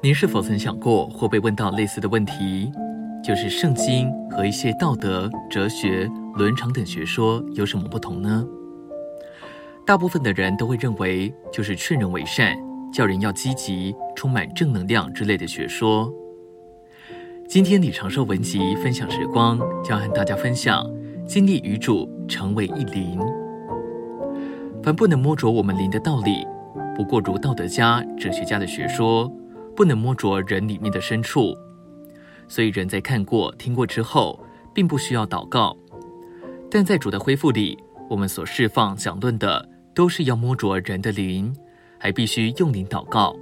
您是否曾想过或被问到类似的问题？就是圣经和一些道德、哲学、伦常等学说有什么不同呢？大部分的人都会认为，就是劝人为善、叫人要积极、充满正能量之类的学说。今天李长寿文集分享时光，将和大家分享经历与主成为一灵。凡不能摸着我们灵的道理，不过如道德家、哲学家的学说，不能摸着人里面的深处。所以人在看过、听过之后，并不需要祷告。但在主的恢复里，我们所释放、讲论的，都是要摸着人的灵，还必须用灵祷告。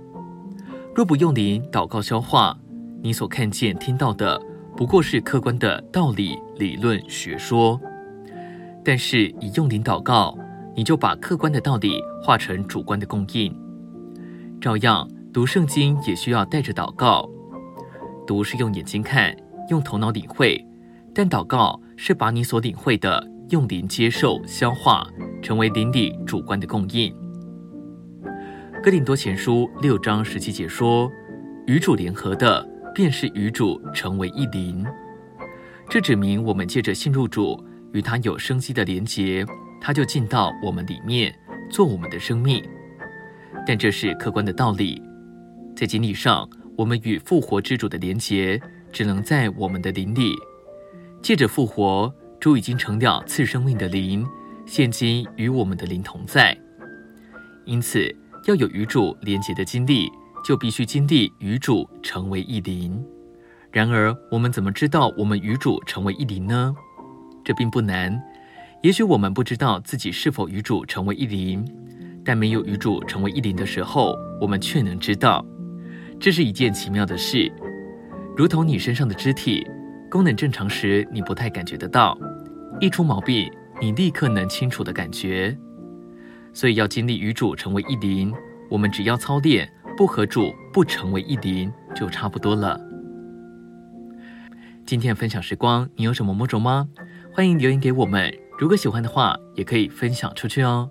若不用灵祷告消化，你所看见、听到的，不过是客观的道理、理论、学说。但是以用灵祷告，你就把客观的道理化成主观的供应。照样读圣经也需要带着祷告，读是用眼睛看，用头脑领会；但祷告是把你所领会的用灵接受、消化，成为灵里主观的供应。哥林多前书六章十七节说：“与主联合的，便是与主成为一灵。”这指明我们借着信入主，与他有生机的连结。他就进到我们里面，做我们的生命。但这是客观的道理，在经历上，我们与复活之主的连结，只能在我们的灵里。借着复活，主已经成了次生命的灵，现今与我们的灵同在。因此，要有与主连结的经历，就必须经历与主成为一灵。然而，我们怎么知道我们与主成为一灵呢？这并不难。也许我们不知道自己是否与主成为一灵，但没有与主成为一灵的时候，我们却能知道，这是一件奇妙的事。如同你身上的肢体功能正常时，你不太感觉得到；一出毛病，你立刻能清楚地感觉。所以要经历与主成为一灵，我们只要操练不和主不成为一灵，就差不多了。今天的分享时光，你有什么摸着吗？欢迎留言给我们。如果喜欢的话，也可以分享出去哦。